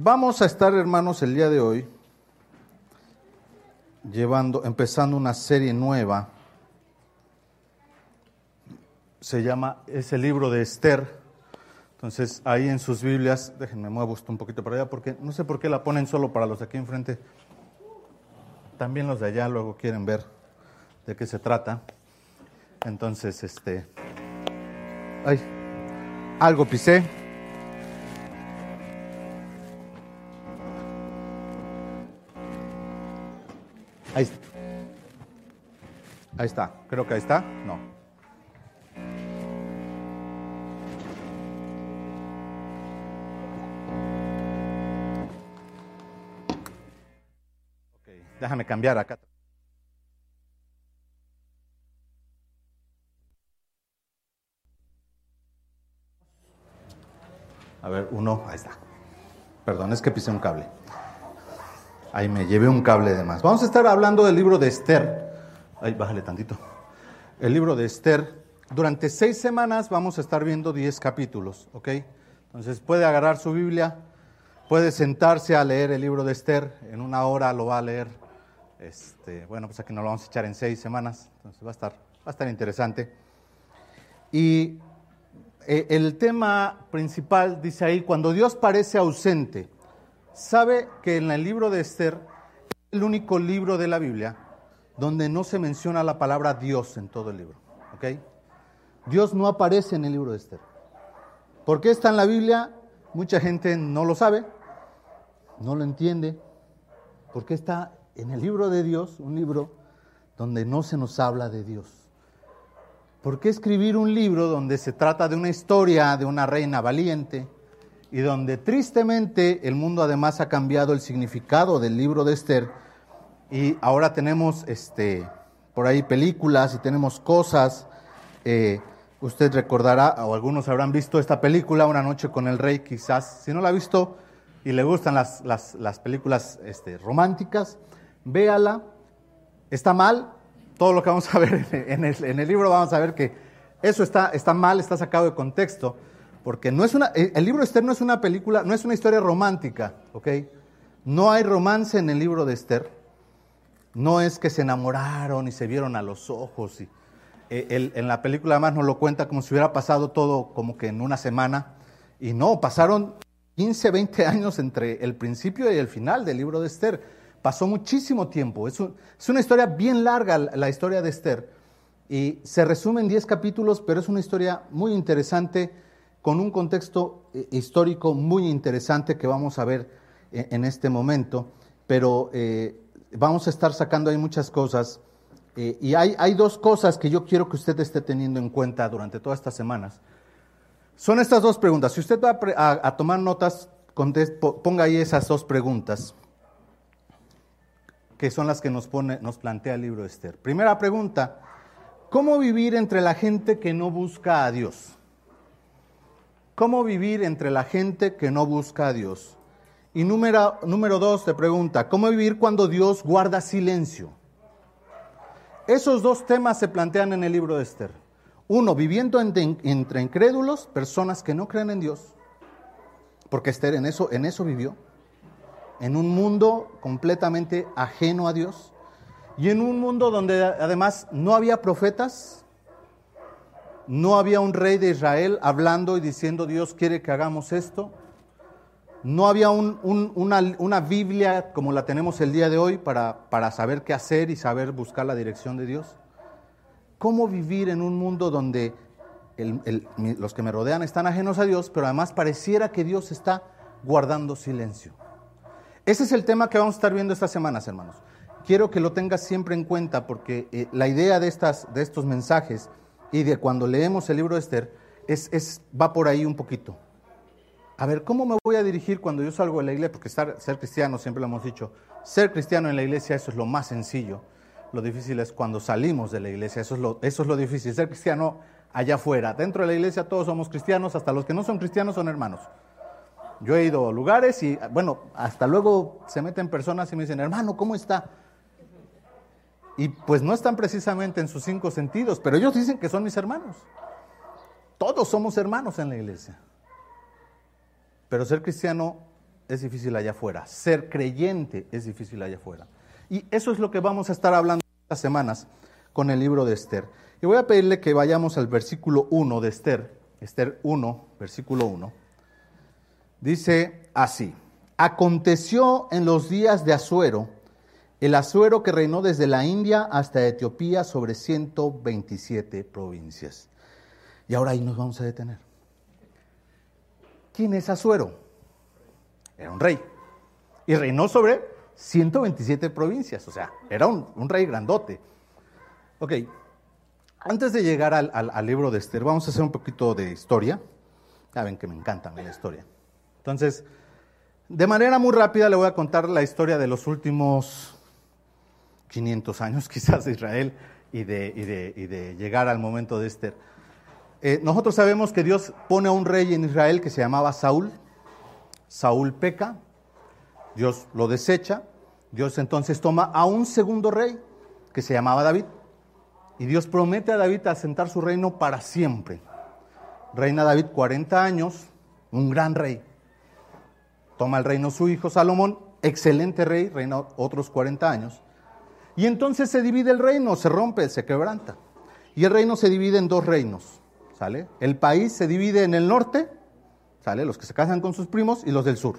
Vamos a estar, hermanos, el día de hoy llevando, empezando una serie nueva. Se llama, es el libro de Esther. Entonces, ahí en sus Biblias, déjenme muevo esto un poquito para allá, porque no sé por qué la ponen solo para los de aquí enfrente. También los de allá luego quieren ver de qué se trata. Entonces, este. Ay, algo pisé. Ahí está. Ahí está. Creo que ahí está. No. Ok, déjame cambiar acá. A ver, uno, ahí está. Perdón, es que pisé un cable. Ahí me llevé un cable de más. Vamos a estar hablando del libro de Esther. Ay, bájale tantito. El libro de Esther. Durante seis semanas vamos a estar viendo diez capítulos, ¿ok? Entonces puede agarrar su Biblia, puede sentarse a leer el libro de Esther. En una hora lo va a leer. Este, bueno, pues aquí nos lo vamos a echar en seis semanas. Entonces va a estar, va a estar interesante. Y eh, el tema principal dice ahí, cuando Dios parece ausente, sabe que en el libro de Esther es el único libro de la Biblia donde no se menciona la palabra Dios en todo el libro. ¿ok? Dios no aparece en el libro de Esther. ¿Por qué está en la Biblia? Mucha gente no lo sabe, no lo entiende. ¿Por qué está en el libro de Dios, un libro donde no se nos habla de Dios? ¿Por qué escribir un libro donde se trata de una historia de una reina valiente y donde tristemente el mundo además ha cambiado el significado del libro de Esther y ahora tenemos este, por ahí películas y tenemos cosas? Eh, usted recordará, o algunos habrán visto esta película, Una noche con el rey, quizás. Si no la ha visto y le gustan las, las, las películas este, románticas, véala. Está mal, todo lo que vamos a ver en el, en el libro, vamos a ver que eso está, está, mal, está sacado de contexto, porque no es una, el libro de Esther no es una película, no es una historia romántica, ¿ok? No hay romance en el libro de Esther, no es que se enamoraron y se vieron a los ojos, y, eh, en la película además nos lo cuenta como si hubiera pasado todo como que en una semana, y no, pasaron 15, 20 años entre el principio y el final del libro de Esther pasó muchísimo tiempo. Es, es, una historia bien larga la historia de Esther y se resume en 10 capítulos, pero es una historia muy interesante con un contexto histórico muy interesante que vamos a ver en, en este momento, pero eh, vamos a estar sacando ahí muchas cosas. Eh, y hay, hay, dos cosas que yo quiero que usted esté teniendo en cuenta durante todas estas semanas. Son estas dos preguntas. Si usted va a, a tomar notas, ponga ahí esas dos preguntas que son las que nos, pone, nos plantea el libro de Esther. Primera pregunta, ¿cómo vivir entre la gente que no busca a Dios? ¿Cómo vivir entre la gente que no busca a Dios? Y número, número dos te pregunta, ¿cómo vivir cuando Dios guarda silencio? Esos dos temas se plantean en el libro de Esther. Uno, viviendo entre, incrédulos, personas que no creen en Dios, porque Esther en eso, en eso vivió en un mundo completamente ajeno a Dios y en un mundo donde además no había profetas, no había un rey de Israel hablando y diciendo Dios quiere que hagamos esto, no había un, un, una, Biblia como la tenemos el día de hoy para, para saber qué hacer y saber buscar la dirección de Dios. ¿Cómo vivir en un mundo donde los que me rodean están ajenos a Dios, pero además pareciera que Dios está guardando silencio? Ese es el tema que vamos a estar viendo estas semanas, hermanos. Quiero que lo tengas siempre en cuenta porque eh, la idea de, estas, de estos mensajes y de cuando leemos el libro de Esther es, es, va por ahí un poquito. A ver, ¿cómo me voy a dirigir cuando yo salgo de la iglesia? Porque ser cristiano, siempre lo hemos dicho, ser cristiano en la iglesia, eso es lo más sencillo. Lo difícil es cuando salimos de la iglesia, eso es lo, eso es lo difícil. Ser cristiano allá afuera. Dentro de la iglesia todos somos cristianos, hasta los que no son cristianos son hermanos. Yo he ido a lugares y, bueno, hasta luego se meten personas y me dicen, hermano, ¿cómo está? Y pues no están precisamente en sus cinco sentidos, pero ellos dicen que son mis hermanos. Todos somos hermanos en la iglesia. Pero ser cristiano es difícil allá afuera. Ser creyente es difícil allá afuera. Y eso es lo que vamos a estar hablando estas semanas con el libro de Esther. Y voy a pedirle que vayamos al versículo 1 de Esther, Esther 1, versículo 1. Dice así, aconteció en los días de Asuero, el Asuero que reinó desde la India hasta Etiopía sobre 127 provincias. Y ahora ahí nos vamos a detener. ¿Quién es Asuero? Era un rey. Y reinó sobre 127 provincias, o sea, era un, rey grandote. Ok, antes de llegar al, al, libro de Esther, vamos a hacer un poquito de historia. Saben que me encanta la historia. Entonces, de manera muy rápida le voy a contar la historia de los últimos 500 años quizás de Israel y de, de, llegar al momento de Esther. Eh, nosotros sabemos que Dios pone a un rey en Israel que se llamaba Saúl. Saúl peca, Dios lo desecha, Dios entonces toma a un segundo rey que se llamaba David. Y Dios promete a David asentar su reino para siempre. Reina David 40 años, un gran rey. Toma el reino su hijo Salomón, excelente rey, reina otros 40 años. Y entonces se divide el reino, se rompe, se quebranta. Y el reino se divide en dos reinos, ¿sale? El país se divide en el norte, ¿sale? Los que se casan con sus primos y los del sur.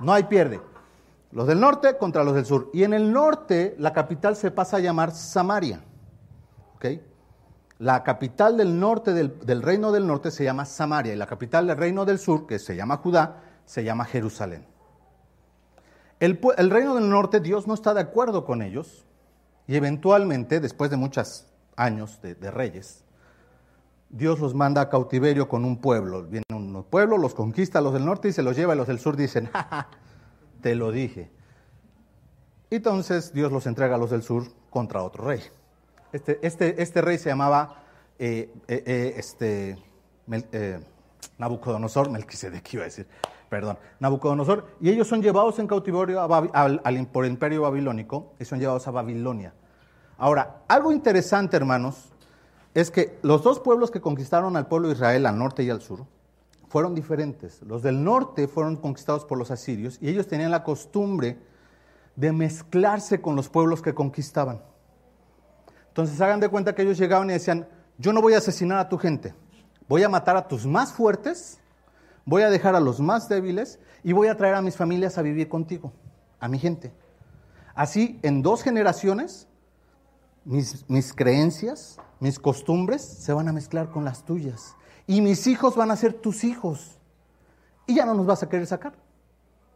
No hay pierde. Los del norte contra los del sur. Y en el norte la capital se pasa a llamar Samaria. ¿Ok? La capital del norte del, del, reino del norte se llama Samaria y la capital del reino del sur, que se llama Judá, se llama Jerusalén. El, reino del norte, Dios no está de acuerdo con ellos y eventualmente, después de muchos años de, reyes, Dios los manda a cautiverio con un pueblo. Viene un pueblo, los conquista los del norte y se los lleva y los del sur dicen, ja, te lo dije. Entonces Dios los entrega a los del sur contra otro rey. Este, este, este rey se llamaba eh, eh, eh, este, Nabucodonosor, Melquisedec iba a decir, perdón, Nabucodonosor, y ellos son llevados en cautiverio al, por el imperio babilónico y son llevados a Babilonia. Ahora, algo interesante, hermanos, es que los dos pueblos que conquistaron al pueblo de Israel, al norte y al sur, fueron diferentes. Los del norte fueron conquistados por los asirios y ellos tenían la costumbre de mezclarse con los pueblos que conquistaban. Entonces hagan de cuenta que ellos llegaban y decían, yo no voy a asesinar a tu gente, voy a matar a tus más fuertes voy a dejar a los más débiles y voy a traer a mis familias a vivir contigo, a mi gente. Así, en dos generaciones, mis, mis, creencias, mis costumbres se van a mezclar con las tuyas. Y mis hijos van a ser tus hijos. Y ya no nos vas a querer sacar,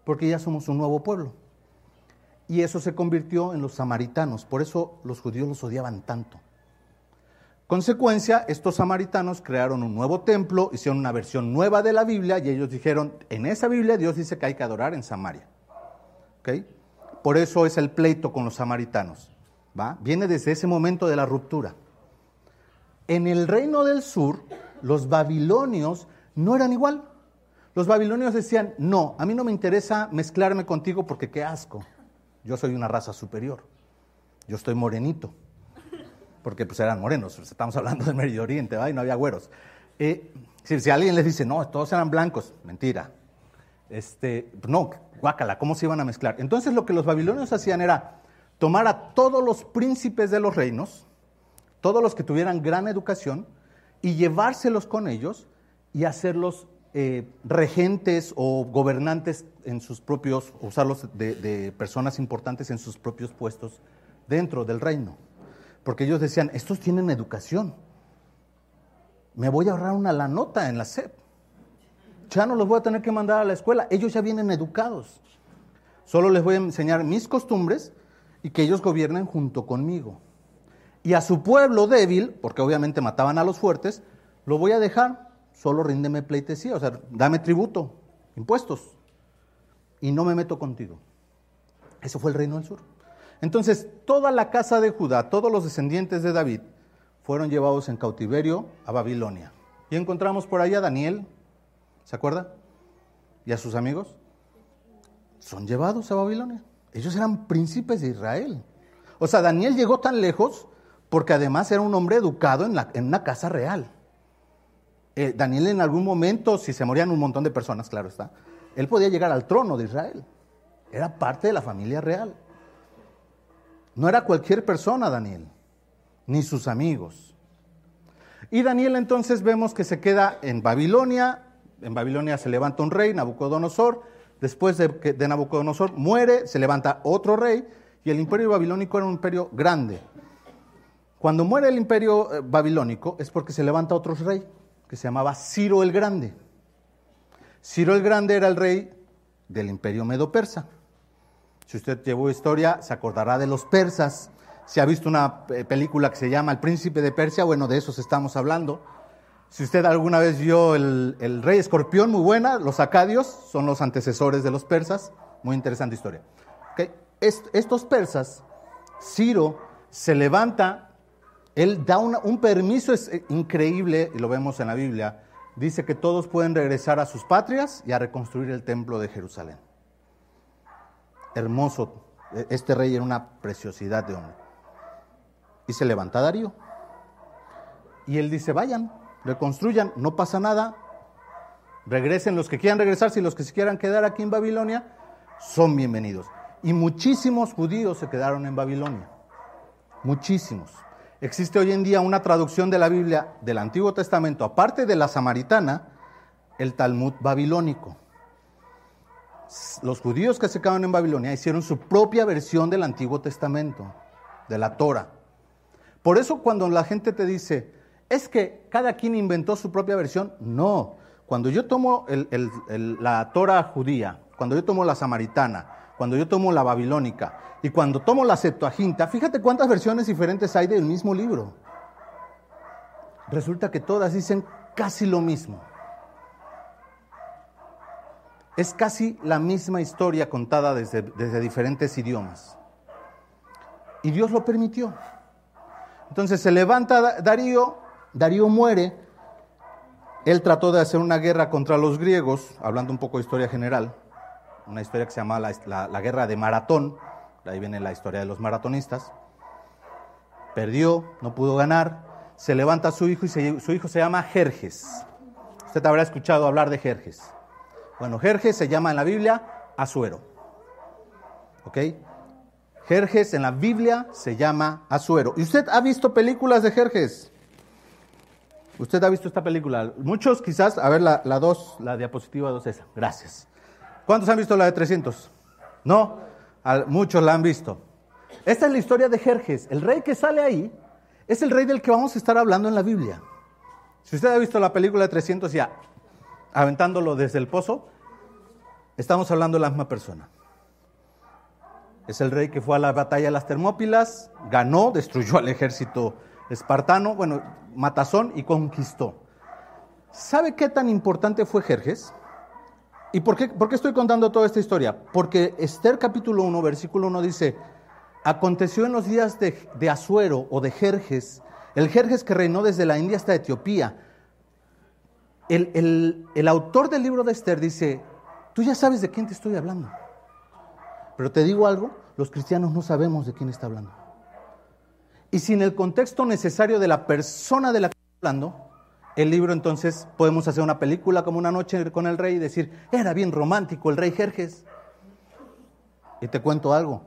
porque ya somos un nuevo pueblo. Y eso se convirtió en los samaritanos. Por eso los judíos los odiaban tanto. Consecuencia, estos samaritanos crearon un nuevo templo, hicieron una versión nueva de la Biblia y ellos dijeron, en esa Biblia Dios dice que hay que adorar en Samaria. ¿Okay? Por eso es el pleito con los samaritanos. ¿va? Viene desde ese momento de la ruptura. En el reino del sur, los babilonios no eran igual. Los babilonios decían, no, a mí no me interesa mezclarme contigo porque qué asco. Yo soy una raza superior. Yo estoy morenito porque pues eran morenos, estamos hablando del Medio Oriente, y no había güeros. Eh, si, alguien les dice, no, todos eran blancos, mentira. Este, no, guácala, ¿cómo se iban a mezclar? Entonces lo que los babilonios hacían era tomar a todos los príncipes de los reinos, todos los que tuvieran gran educación, y llevárselos con ellos y hacerlos eh, regentes o gobernantes en sus propios, usarlos de personas importantes en sus propios puestos dentro del reino porque ellos decían, estos tienen educación. Me voy a ahorrar una la nota en la SEP. Ya no los voy a tener que mandar a la escuela. Ellos ya vienen educados. Solo les voy a enseñar mis costumbres y que ellos gobiernen junto conmigo. Y a su pueblo débil, porque obviamente mataban a los fuertes, lo voy a dejar. Solo ríndeme pleitesía, o sea, dame tributo, impuestos. Y no me meto contigo. Eso fue el reino del sur. Entonces, toda la casa de Judá, todos los descendientes de David, fueron llevados en cautiverio a Babilonia. Y encontramos por ahí a Daniel, ¿se acuerda? Y a sus amigos. Son llevados a Babilonia. Ellos eran príncipes de Israel. O sea, Daniel llegó tan lejos porque además era un hombre educado en una casa real. Eh, Daniel en algún momento, si se morían un montón de personas, claro está, él podía llegar al trono de Israel. Era parte de la familia real. No era cualquier persona, Daniel, ni sus amigos. Y Daniel entonces vemos que se queda en Babilonia. En Babilonia se levanta un rey, Nabucodonosor. Después de, de Nabucodonosor muere, se levanta otro rey. Y el imperio babilónico era un imperio grande. Cuando muere el imperio eh, babilónico es porque se levanta otro rey, que se llamaba Ciro el Grande. Ciro el Grande era el rey del imperio medo-persa. Si usted llevó historia, se acordará de los persas. Si ha visto una película que se llama El Príncipe de Persia, bueno, de esos estamos hablando. Si usted alguna vez vio el, Rey Escorpión, muy buena, los acadios son los antecesores de los persas, muy interesante historia. estos persas, Ciro se levanta, él da un permiso es eh, increíble, y lo vemos en la Biblia, dice que todos pueden regresar a sus patrias y a reconstruir el templo de Jerusalén. Hermoso, e, este rey era una preciosidad de hombre. Y se levanta Darío. Y él dice, vayan, reconstruyan, no pasa nada, regresen los que quieran regresar, si los que se quieran quedar aquí en Babilonia, son bienvenidos. Y muchísimos judíos se quedaron en Babilonia, muchísimos. Existe hoy en día una traducción de la Biblia del Antiguo Testamento, aparte de la samaritana, el Talmud babilónico. Los judíos que se quedaron en Babilonia hicieron su propia versión del Antiguo Testamento, de la Torah. Por eso cuando la gente te dice, es que cada quien inventó su propia versión, no. Cuando yo tomo la Torah judía, cuando yo tomo la samaritana, cuando yo tomo la babilónica y cuando tomo la Septuaginta, fíjate cuántas versiones diferentes hay del mismo libro. Resulta que todas dicen casi lo mismo. Es casi la misma historia contada desde, desde diferentes idiomas. Y Dios lo permitió. Entonces se levanta Darío, Darío muere, él trató de hacer una guerra contra los griegos, hablando un poco de historia general, una historia que se llama la, guerra de Maratón, de ahí viene la historia de los maratonistas. Perdió, no pudo ganar, se levanta su hijo y su hijo se llama Jerjes. Usted habrá escuchado hablar de Jerjes. Bueno, Jerjes se llama en la Biblia Azuero. ¿Ok? Jerjes en la Biblia se llama Azuero. ¿Y usted ha visto películas de Jerjes? Usted ha visto esta película. Muchos quizás, a ver la 2, la, diapositiva 2 esa. Gracias. ¿Cuántos han visto la de 300? No, muchos la han visto. Esta es la historia de Jerjes. El rey que sale ahí es el rey del que vamos a estar hablando en la Biblia. Si usted ha visto la película de 300 ya, aventándolo desde el pozo, estamos hablando de la misma persona. Es el rey que fue a la batalla de las Termópilas, ganó, destruyó al ejército espartano, bueno, matazón y conquistó. ¿Sabe qué tan importante fue Jerjes? ¿Y por qué, por qué estoy contando toda esta historia? Porque Esther capítulo 1, versículo 1 dice, aconteció en los días de, de Asuero o de Jerjes, el Jerjes que reinó desde la India hasta Etiopía. El, el, el autor del libro de Esther dice, tú ya sabes de quién te estoy hablando. Pero te digo algo, los cristianos no sabemos de quién está hablando. Y sin el contexto necesario de la persona de la que está hablando, el libro entonces podemos hacer una película como una noche con el rey y decir, era bien romántico el rey Jerjes. Y te cuento algo,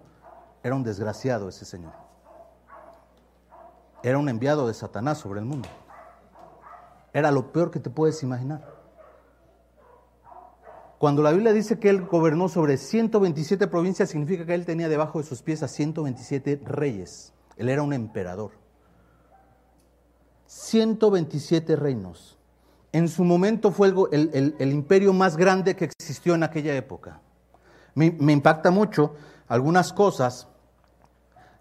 era un desgraciado ese señor. Era un enviado de Satanás sobre el mundo. Era lo peor que te puedes imaginar. Cuando la Biblia dice que él gobernó sobre 127 provincias, significa que él tenía debajo de sus pies a 127 reyes. Él era un emperador. 127 reinos. En su momento fue el, imperio más grande que existió en aquella época. Me, impacta mucho algunas cosas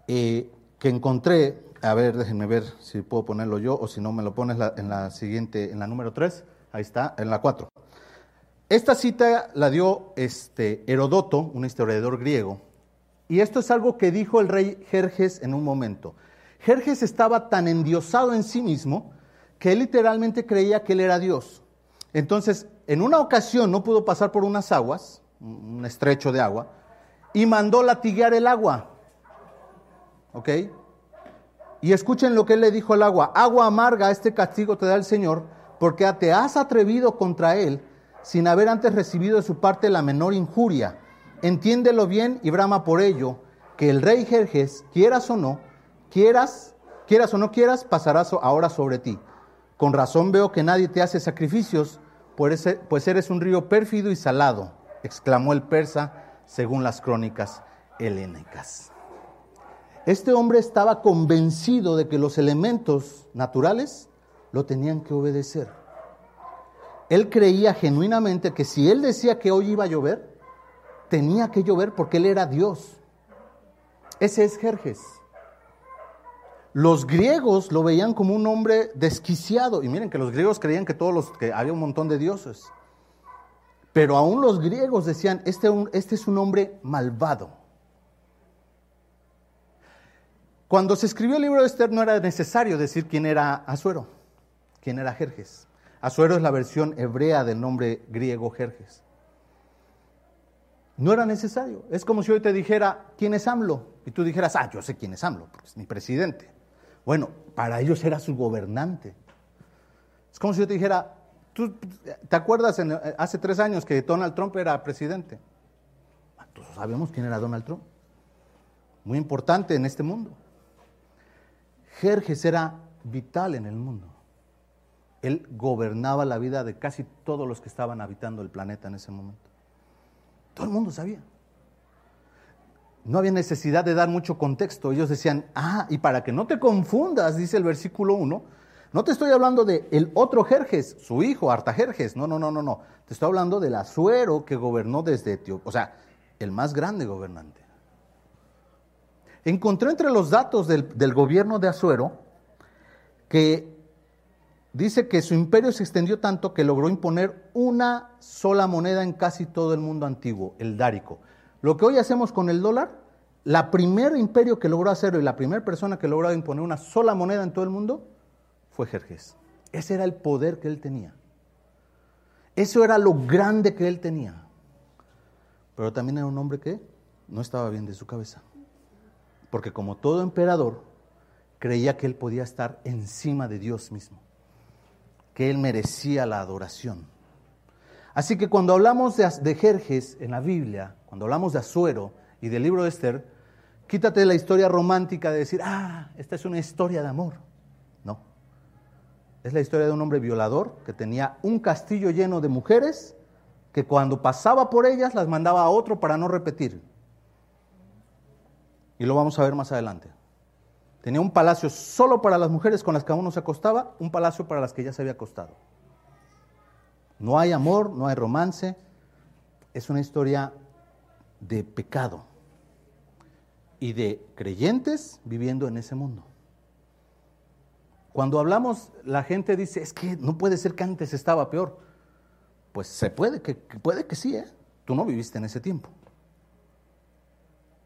eh, que encontré. A ver, déjenme ver si puedo ponerlo yo o si no me lo pones en la siguiente, en la número 3. Ahí está, en la 4. Esta cita la dio este, Herodoto, un historiador griego, y esto es algo que dijo el rey Jerjes en un momento. Jerjes estaba tan endiosado en sí mismo que él literalmente creía que él era Dios. Entonces, en una ocasión no pudo pasar por unas aguas, un estrecho de agua, y mandó latiguear el agua. ¿Ok? Y escuchen lo que él le dijo al agua, agua amarga, este castigo te da el Señor, porque te has atrevido contra él sin haber antes recibido de su parte la menor injuria. Entiéndelo bien y brama por ello, que el rey Jerjes, quieras o no, quieras, quieras o no quieras, pasará ahora sobre ti. Con razón veo que nadie te hace sacrificios, pues, eres un río pérfido y salado, exclamó el persa según las crónicas helénicas. Este hombre estaba convencido de que los elementos naturales lo tenían que obedecer. Él creía genuinamente que si él decía que hoy iba a llover, tenía que llover porque él era Dios. Ese es Jerjes. Los griegos lo veían como un hombre desquiciado. Y miren que los griegos creían que todos los que había un montón de dioses. Pero aún los griegos decían, este, este es un hombre malvado. Cuando se escribió el libro de Esther no era necesario decir quién era Asuero, quién era Jerjes. Asuero es la versión hebrea del nombre griego Jerjes. No era necesario. Es como si hoy te dijera quién es AMLO y tú dijeras, ah, yo sé quién es AMLO, porque es mi presidente. Bueno, para ellos era su gobernante. Es como si yo te dijera, ¿tú te acuerdas hace tres años que Donald Trump era presidente? Todos sabemos quién era Donald Trump. Muy importante en este mundo. Jerjes era vital en el mundo. Él gobernaba la vida de casi todos los que estaban habitando el planeta en ese momento. Todo el mundo sabía. No había necesidad de dar mucho contexto. Ellos decían, ah, y para que no te confundas, dice el versículo 1, no te estoy hablando de el otro Jerjes, su hijo, Artajerjes. No, no, no, no, no. Te estoy hablando del Azuero que gobernó desde Etiopía. O sea, el más grande gobernante. Encontré entre los datos del, gobierno de Azuero que dice que su imperio se extendió tanto que logró imponer una sola moneda en casi todo el mundo antiguo, el dárico. Lo que hoy hacemos con el dólar, la primer imperio que logró hacerlo y la primera persona que logró imponer una sola moneda en todo el mundo fue Jerjes. Ese era el poder que él tenía. Eso era lo grande que él tenía. Pero también era un hombre que no estaba bien de su cabeza. Porque como todo emperador, creía que él podía estar encima de Dios mismo que él merecía la adoración. Así que cuando hablamos de, Jerjes en la Biblia, cuando hablamos de Azuero y del libro de Esther, quítate la historia romántica de decir, ah, esta es una historia de amor. No. Es la historia de un hombre violador que tenía un castillo lleno de mujeres que cuando pasaba por ellas las mandaba a otro para no repetir. Y lo vamos a ver más adelante. Tenía un palacio solo para las mujeres con las que aún no se acostaba, un palacio para las que ya se había acostado. No hay amor, no hay romance, es una historia de pecado y de creyentes viviendo en ese mundo. Cuando hablamos, la gente dice, es que no puede ser que antes estaba peor. Pues se puede, que, puede que sí, ¿eh? Tú no viviste en ese tiempo.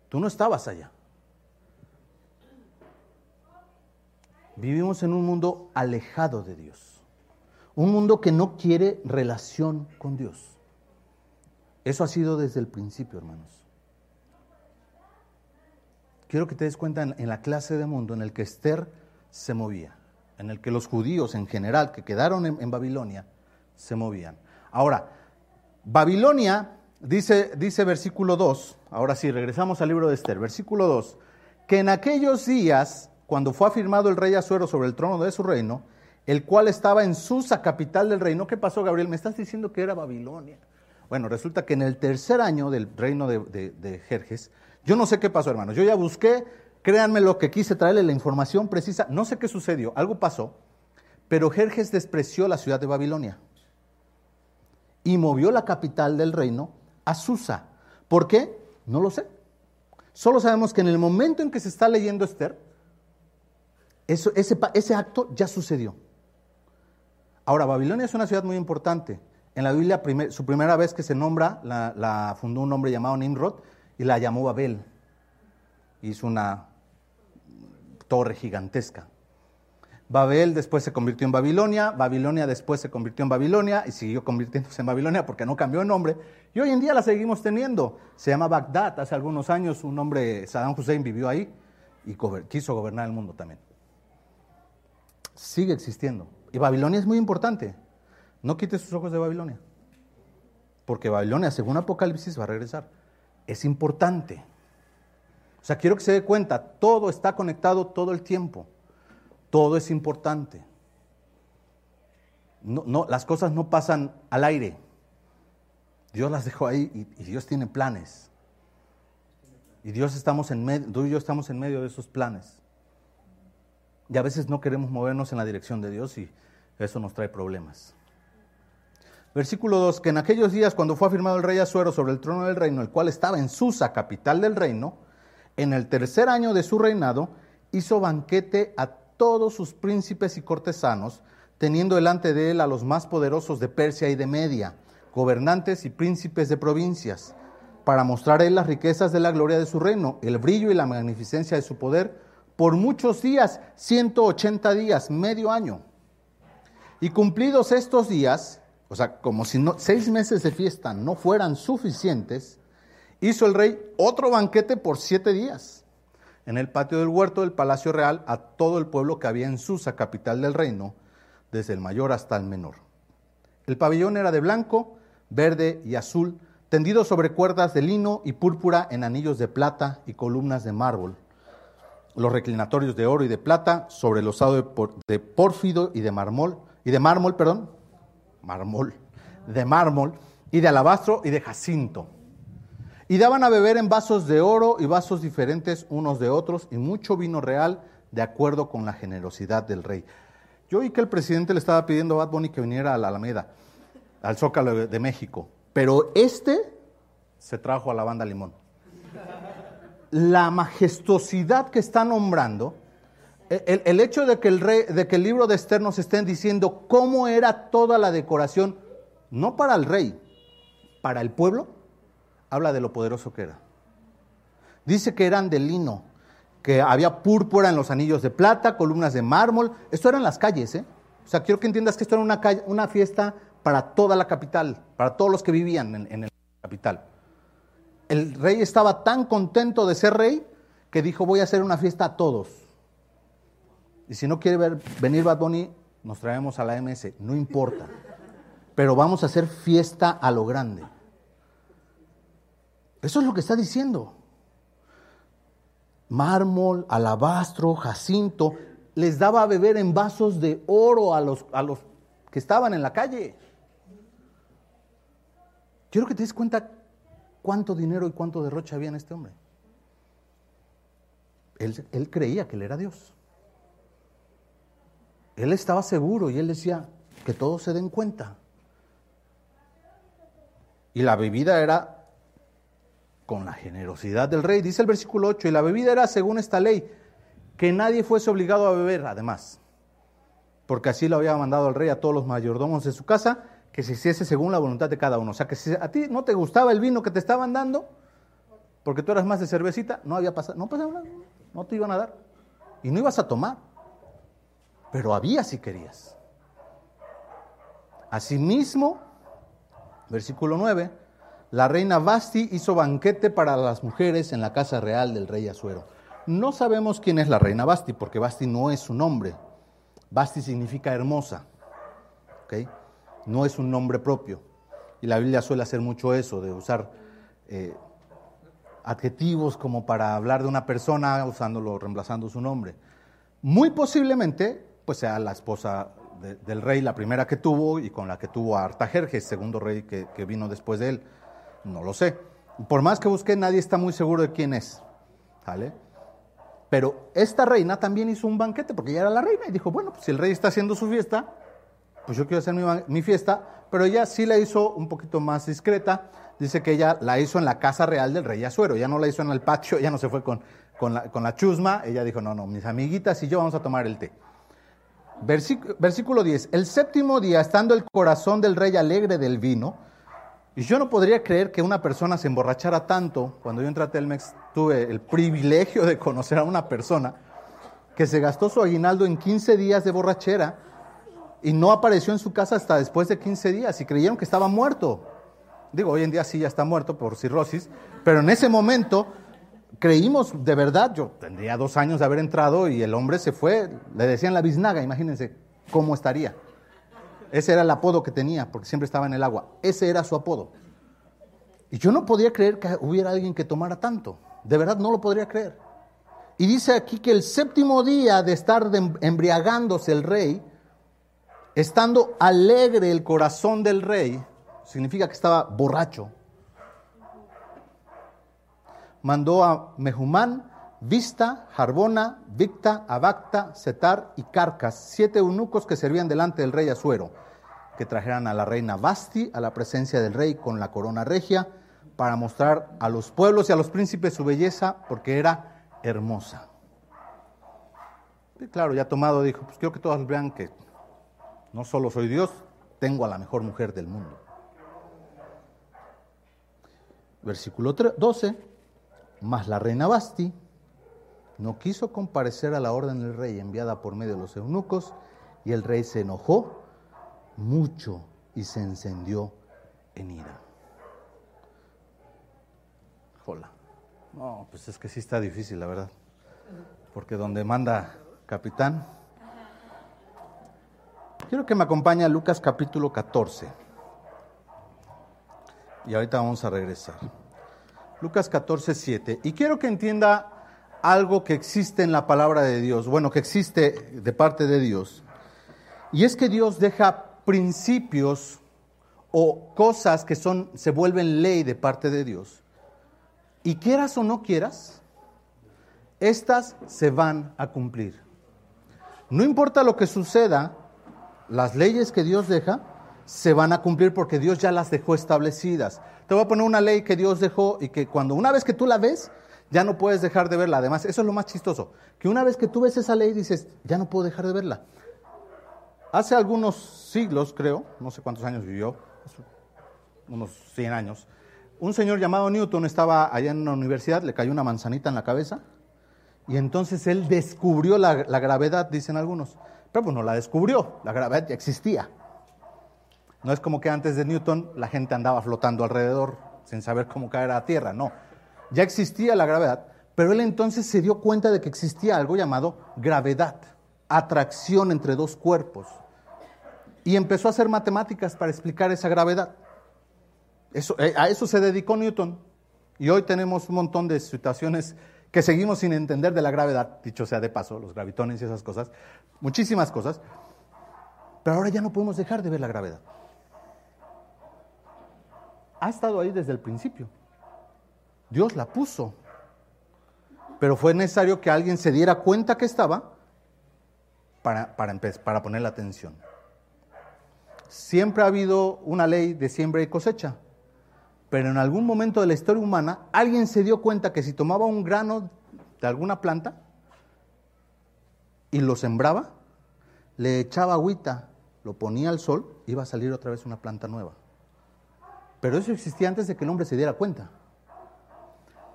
Tú no estabas allá. Vivimos en un mundo alejado de Dios. Un mundo que no quiere relación con Dios. Eso ha sido desde el principio, hermanos. Quiero que te des cuenta en, la clase de mundo en el que Esther se movía, en el que los judíos en general que quedaron en, Babilonia se movían. Ahora, Babilonia, dice, dice versículo 2, ahora sí, regresamos al libro de Esther, versículo 2, que en aquellos días cuando fue afirmado el rey Azuero sobre el trono de su reino, el cual estaba en Susa, capital del reino. ¿Qué pasó, Gabriel? Me estás diciendo que era Babilonia. Bueno, resulta que en el tercer año del reino de, Jerjes, yo no sé qué pasó, hermanos. Yo ya busqué, créanme lo que quise traerle la información precisa. No sé qué sucedió, algo pasó, pero Jerjes despreció la ciudad de Babilonia y movió la capital del reino a Susa. ¿Por qué? No lo sé. Solo sabemos que en el momento en que se está leyendo Esther, ese, acto ya sucedió. Ahora, Babilonia es una ciudad muy importante. En la Biblia, su primera vez que se nombra, la, fundó un hombre llamado Nimrod y la llamó Babel. Hizo una torre gigantesca. Babel después se convirtió en Babilonia, Babilonia después se convirtió en Babilonia y siguió convirtiéndose en Babilonia porque no cambió de nombre. Y hoy en día la seguimos teniendo. Se llama Bagdad. Hace algunos años un hombre, Saddam Hussein, vivió ahí y quiso gobernar el mundo también sigue existiendo. Y Babilonia es muy importante. No quites sus ojos de Babilonia. porque Babilonia, según Apocalipsis, va a regresar. Es importante. O sea, quiero que se dé cuenta, todo está conectado todo el tiempo. Todo es importante. No, no, las cosas no pasan al aire. Dios las dejó ahí y, y Dios tiene planes. Y Dios estamos en medio, tú y yo estamos en medio de esos planes. Y a veces no queremos movernos en la dirección de Dios y eso nos trae problemas. Versículo 2, que en aquellos días cuando fue afirmado el rey Azuero sobre el trono del reino, el cual estaba en Susa, capital del reino, en el tercer año de su reinado, hizo banquete a todos sus príncipes y cortesanos, teniendo delante de él a los más poderosos de Persia y de Media, gobernantes y príncipes de provincias, para mostrar él las riquezas de la gloria de su reino, el brillo y la magnificencia de su poder, por muchos días, 180 días, medio año. Y cumplidos estos días, o sea, como si no, seis meses de fiesta no fueran suficientes, hizo el rey otro banquete por siete días en el patio del huerto del Palacio Real a todo el pueblo que había en Susa, capital del reino, desde el mayor hasta el menor. El pabellón era de blanco, verde y azul, tendido sobre cuerdas de lino y púrpura en anillos de plata y columnas de mármol. Los reclinatorios de oro y de plata sobre el osado de, pórfido y de mármol, y de mármol, perdón, mármol, de mármol, y de alabastro y de jacinto. Y daban a beber en vasos de oro y vasos diferentes unos de otros, y mucho vino real, de acuerdo con la generosidad del rey. Yo oí que el presidente le estaba pidiendo a Bad Bunny que viniera a la Alameda, al Zócalo de México, pero este se trajo a la banda Limón. La majestuosidad que está nombrando el, el, hecho de que, el rey, de que el libro de Esther nos estén diciendo cómo era toda la decoración, no para el rey, para el pueblo, habla de lo poderoso que era. Dice que eran de lino, que había púrpura en los anillos de plata, columnas de mármol. Esto eran las calles, ¿eh? O sea, quiero que entiendas que esto era una, una fiesta para toda la capital, para todos los que vivían en, en la capital. El rey estaba tan contento de ser rey que dijo, voy a hacer una fiesta a todos. Y si no quiere venir Bad Bunny, nos traemos a la MS, no importa. Pero vamos a hacer fiesta a lo grande. Eso es lo que está diciendo. Mármol, alabastro, jacinto, les daba a beber en vasos de oro a los, a los que estaban en la calle. Quiero que te des cuenta cuánto dinero y cuánto derroche había en este hombre. Él, él creía que él era Dios. Él estaba seguro y él decía que todos se den cuenta. Y la bebida era con la generosidad del rey. Dice el versículo 8, y la bebida era según esta ley, que nadie fuese obligado a beber, además, porque así lo había mandado el rey a todos los mayordomos de su casa, que se hiciese según la voluntad de cada uno. O sea, que si a ti no te gustaba el vino que te estaban dando, porque tú eras más de cervecita, no había pasado, no pasaba nada, no te iban a dar. Y no ibas a tomar pero había si querías. Asimismo, versículo 9, la reina Basti hizo banquete para las mujeres en la casa real del rey Azuero. No sabemos quién es la reina Basti, porque Basti no es su nombre. Basti significa hermosa. ¿okay? No es un nombre propio. Y la Biblia suele hacer mucho eso, de usar eh, adjetivos como para hablar de una persona usándolo, reemplazando su nombre. Muy posiblemente pues sea la esposa del rey, la primera que tuvo y con la que tuvo a Artajerjes, segundo rey que, vino después de él. No lo sé. Por más que busqué, nadie está muy seguro de quién es. ¿Vale? Pero esta reina también hizo un banquete porque ella era la reina y dijo, bueno, pues si el rey está haciendo su fiesta, pues yo quiero hacer mi, fiesta, pero ella sí la hizo un poquito más discreta. Dice que ella la hizo en la casa real del rey Azuero, ya no la hizo en el patio, ya no se fue con, con, la, con la chusma, ella dijo, no, no, mis amiguitas y yo vamos a tomar el té. Versículo 10. El séptimo día, estando el corazón del rey alegre del vino, y yo no podría creer que una persona se emborrachara tanto. Cuando yo entré a Telmex tuve el privilegio de conocer a una persona que se gastó su aguinaldo en 15 días de borrachera y no apareció en su casa hasta después de 15 días y creyeron que estaba muerto. Digo, hoy en día sí ya está muerto por cirrosis, pero en ese momento creímos de verdad, yo tendría dos años de haber entrado y el hombre se fue, le decían la biznaga, imagínense cómo estaría. Ese era el apodo que tenía, porque siempre estaba en el agua. Ese era su apodo. Y yo no podía creer que hubiera alguien que tomara tanto. De verdad no lo podría creer. Y dice aquí que el séptimo día de estar embriagándose el rey, estando alegre el corazón del rey, significa que estaba borracho, mandó a Mehumán, Vista, Jarbona, Victa, Abacta, Setar y Carcas, siete eunucos que servían delante del rey Azuero, que trajeran a la reina Basti a la presencia del rey con la corona regia, para mostrar a los pueblos y a los príncipes su belleza, porque era hermosa. Y claro, ya tomado dijo, pues quiero que todos vean que no solo soy Dios, tengo a la mejor mujer del mundo. Versículo 12, mas la reina Basti no quiso comparecer a la orden del rey enviada por medio de los eunucos, y el rey se enojó mucho y se encendió en ira. Hola. No, pues es que sí está difícil, la verdad. Porque donde manda capitán. Quiero que me acompañe a Lucas capítulo 14. Y ahorita vamos a regresar. Lucas 14, 7. Y quiero que entienda algo que existe en la palabra de Dios, bueno, que existe de parte de Dios. Y es que Dios deja principios o cosas que son, se vuelven ley de parte de Dios. Y quieras o no quieras, estas se van a cumplir. No importa lo que suceda, las leyes que Dios deja se van a cumplir porque Dios ya las dejó establecidas. Te voy a poner una ley que Dios dejó y que cuando una vez que tú la ves, ya no puedes dejar de verla. Además, eso es lo más chistoso, que una vez que tú ves esa ley dices, ya no puedo dejar de verla. Hace algunos siglos, creo, no sé cuántos años vivió, unos 100 años, un señor llamado Newton estaba allá en una universidad, le cayó una manzanita en la cabeza y entonces él descubrió la, gravedad, dicen algunos. Pero pues no la descubrió, la gravedad ya existía. No es como que antes de Newton la gente andaba flotando alrededor sin saber cómo caer a la Tierra, no. Ya existía la gravedad, pero él entonces se dio cuenta de que existía algo llamado gravedad, atracción entre dos cuerpos. Y empezó a hacer matemáticas para explicar esa gravedad. Eso, eh, a eso se dedicó Newton. Y hoy tenemos un montón de situaciones que seguimos sin entender de la gravedad, dicho sea de paso, los gravitones y esas cosas, muchísimas cosas, pero ahora ya no podemos dejar de ver la gravedad. Ha estado ahí desde el principio. Dios la puso, pero fue necesario que alguien se diera cuenta que estaba para, para, para poner la atención. Siempre ha habido una ley de siembra y cosecha pero en algún momento de la historia humana alguien se dio cuenta que si tomaba un grano de alguna planta y lo sembraba, le echaba agüita, lo ponía al sol, iba a salir otra vez una planta nueva. Pero eso existía antes de que el hombre se diera cuenta.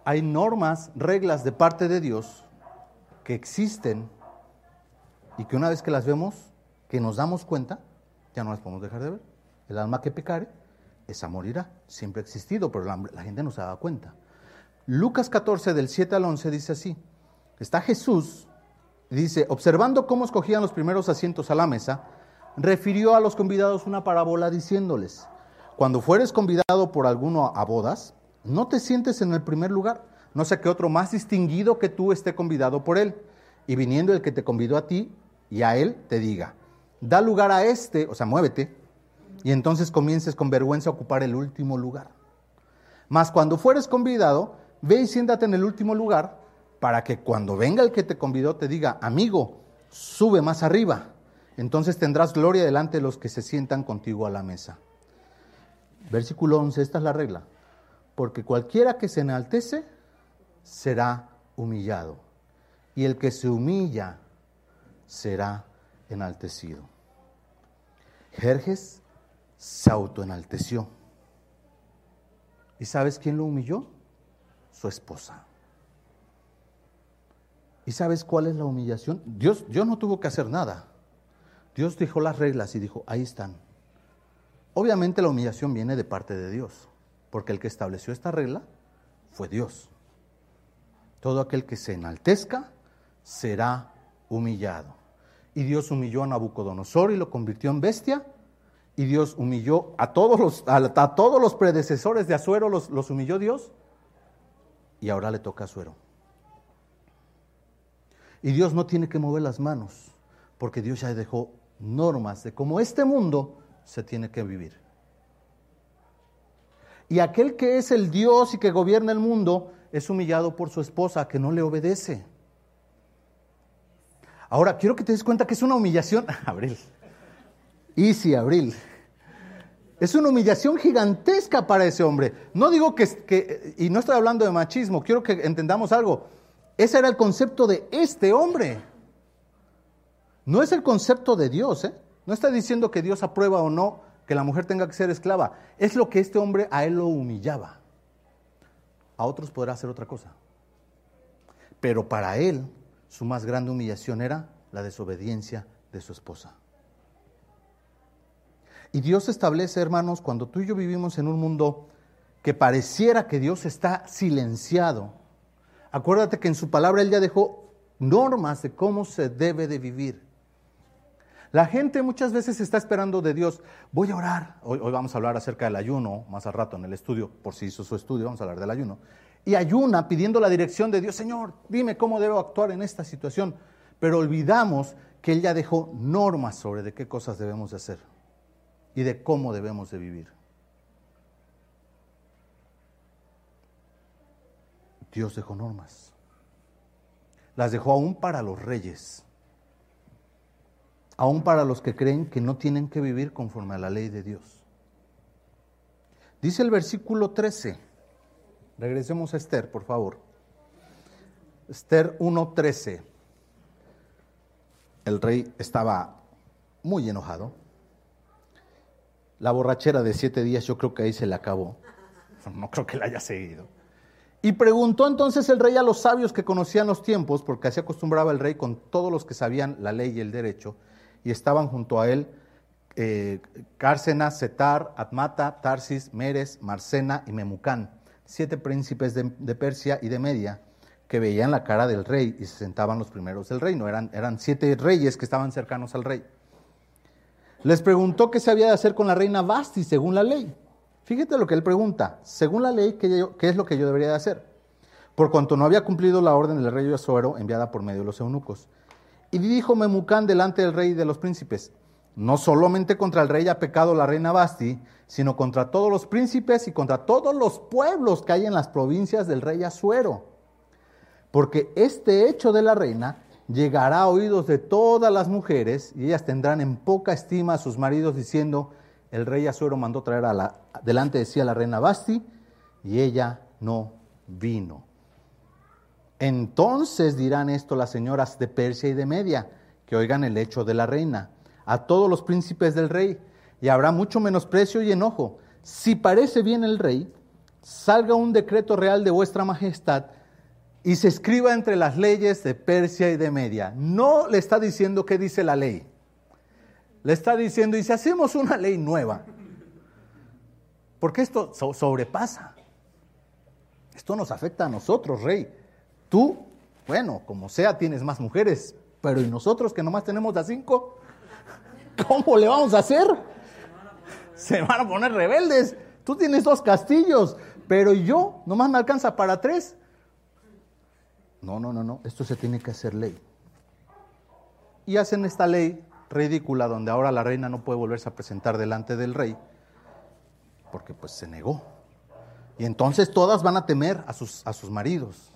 Hay normas, reglas de parte de Dios que existen y que una vez que las vemos, que nos damos cuenta, ya no las podemos dejar de ver. El alma que pecare esa morirá. Siempre ha existido, pero la, gente no se dado cuenta. Lucas 14, del 7 al 11, dice así. Está Jesús, dice, observando cómo escogían los primeros asientos a la mesa, refirió a los convidados una parábola diciéndoles, cuando fueres convidado por alguno a bodas, no te sientes en el primer lugar, no sé que otro más distinguido que tú esté convidado por él, y viniendo el que te convidó a ti y a él, te diga, da lugar a este, o sea, muévete, y entonces comiences con vergüenza a ocupar el último lugar. Mas cuando fueres convidado, ve y siéntate en el último lugar para que cuando venga el que te convidó te diga, amigo, sube más arriba. Entonces tendrás gloria delante de los que se sientan contigo a la mesa. Versículo 11, esta es la regla. Porque cualquiera que se enaltece será humillado. Y el que se humilla será enaltecido. Jerjes se autoenalteció. ¿Y sabes quién lo humilló? Su esposa. ¿Y sabes cuál es la humillación? Dios, Dios no tuvo que hacer nada. Dios dejó las reglas y dijo, ahí están. Obviamente la humillación viene de parte de Dios, porque el que estableció esta regla fue Dios. Todo aquel que se enaltezca será humillado. Y Dios humilló a Nabucodonosor y lo convirtió en bestia y Dios humilló a todos los, a, todos los predecesores de Azuero, los, los humilló Dios, y ahora le toca a Azuero. Y Dios no tiene que mover las manos, porque Dios ya dejó normas de cómo este mundo se tiene que vivir. Y aquel que es el Dios y que gobierna el mundo es humillado por su esposa que no le obedece. Ahora, quiero que te des cuenta que es una humillación. Abril. Easy, Abril. Es una humillación gigantesca para ese hombre. No digo que, y no estoy hablando de machismo, quiero que entendamos algo. Ese era el concepto de este hombre. No es el concepto de Dios, ¿eh? No está diciendo que Dios aprueba o no que la mujer tenga que ser esclava. Es lo que este hombre a él lo humillaba. A otros podrá hacer otra cosa. Pero para él, su más grande humillación era la desobediencia de su esposa. Y Dios establece, hermanos, cuando tú y yo vivimos en un mundo que pareciera que Dios está silenciado, acuérdate que en su palabra Él ya dejó normas de cómo se debe de vivir. La gente muchas veces está esperando de Dios, voy a orar, hoy, vamos a hablar acerca del ayuno, más al rato en el estudio, por si hizo su estudio, vamos a hablar del ayuno, y ayuna pidiendo la dirección de Dios, Señor, dime cómo debo actuar en esta situación, pero olvidamos que Él ya dejó normas sobre de qué cosas debemos de hacer y de cómo debemos de vivir. Dios dejó normas. Las dejó aún para los reyes, aún para los que creen que no tienen que vivir conforme a la ley de Dios. Dice el versículo 13, regresemos a Esther, por favor. Esther 1.13. El rey estaba muy enojado la borrachera de siete días yo creo que ahí se le acabó. No creo que la haya seguido. Y preguntó entonces el rey a los sabios que conocían los tiempos, porque así acostumbraba el rey con todos los que sabían la ley y el derecho, y estaban junto a él eh, Cárcena, Setar, Atmata, Tarsis, Meres, Marcena y Memucán, siete príncipes de, Persia y de Media, que veían la cara del rey y se sentaban los primeros del reino. Eran, eran siete reyes que estaban cercanos al rey les preguntó qué se había de hacer con la reina Basti según la ley. Fíjate lo que él pregunta, según la ley, ¿qué, es lo que yo debería de hacer? Por cuanto no había cumplido la orden del rey Azuero enviada por medio de los eunucos. Y dijo Memucán delante del rey y de los príncipes, no solamente contra el rey ha pecado la reina Basti, sino contra todos los príncipes y contra todos los pueblos que hay en las provincias del rey Azuero. Porque este hecho de la reina llegará a oídos de todas las mujeres y ellas tendrán en poca estima a sus maridos diciendo, el rey Azuero mandó traer a la, delante de sí a la reina Basti y ella no vino. Entonces dirán esto las señoras de Persia y de Media, que oigan el hecho de la reina, a todos los príncipes del rey, y habrá mucho menosprecio y enojo. Si parece bien el rey, salga un decreto real de vuestra majestad y se escriba entre las leyes de Persia y de Media. No le está diciendo qué dice la ley. Le está diciendo, y si hacemos una ley nueva, porque esto sobrepasa. Esto nos afecta a nosotros, rey. Tú, bueno, como sea, tienes más mujeres, pero ¿y nosotros que nomás tenemos a cinco? ¿Cómo le vamos a hacer? Se van a poner rebeldes. Tú tienes dos castillos, pero yo nomás me alcanza para tres. No, no, no, no, esto se tiene que hacer ley. Y hacen esta ley ridícula donde ahora la reina no puede volverse a presentar delante del rey porque pues se negó. Y entonces todas van a temer a sus, a sus maridos.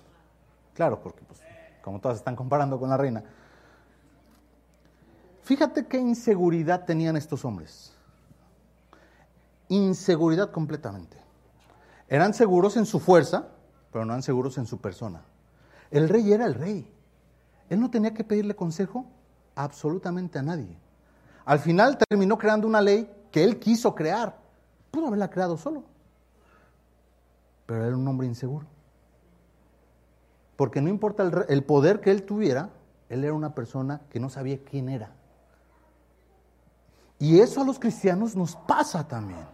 Claro, porque pues como todas están comparando con la reina. Fíjate qué inseguridad tenían estos hombres. Inseguridad completamente. Eran seguros en su fuerza, pero no eran seguros en su persona. El rey era el rey. Él no tenía que pedirle consejo absolutamente a nadie. Al final terminó creando una ley que él quiso crear. Pudo haberla creado solo. Pero era un hombre inseguro. Porque no importa el, el, poder que él tuviera, él era una persona que no sabía quién era. Y eso a los cristianos nos pasa también.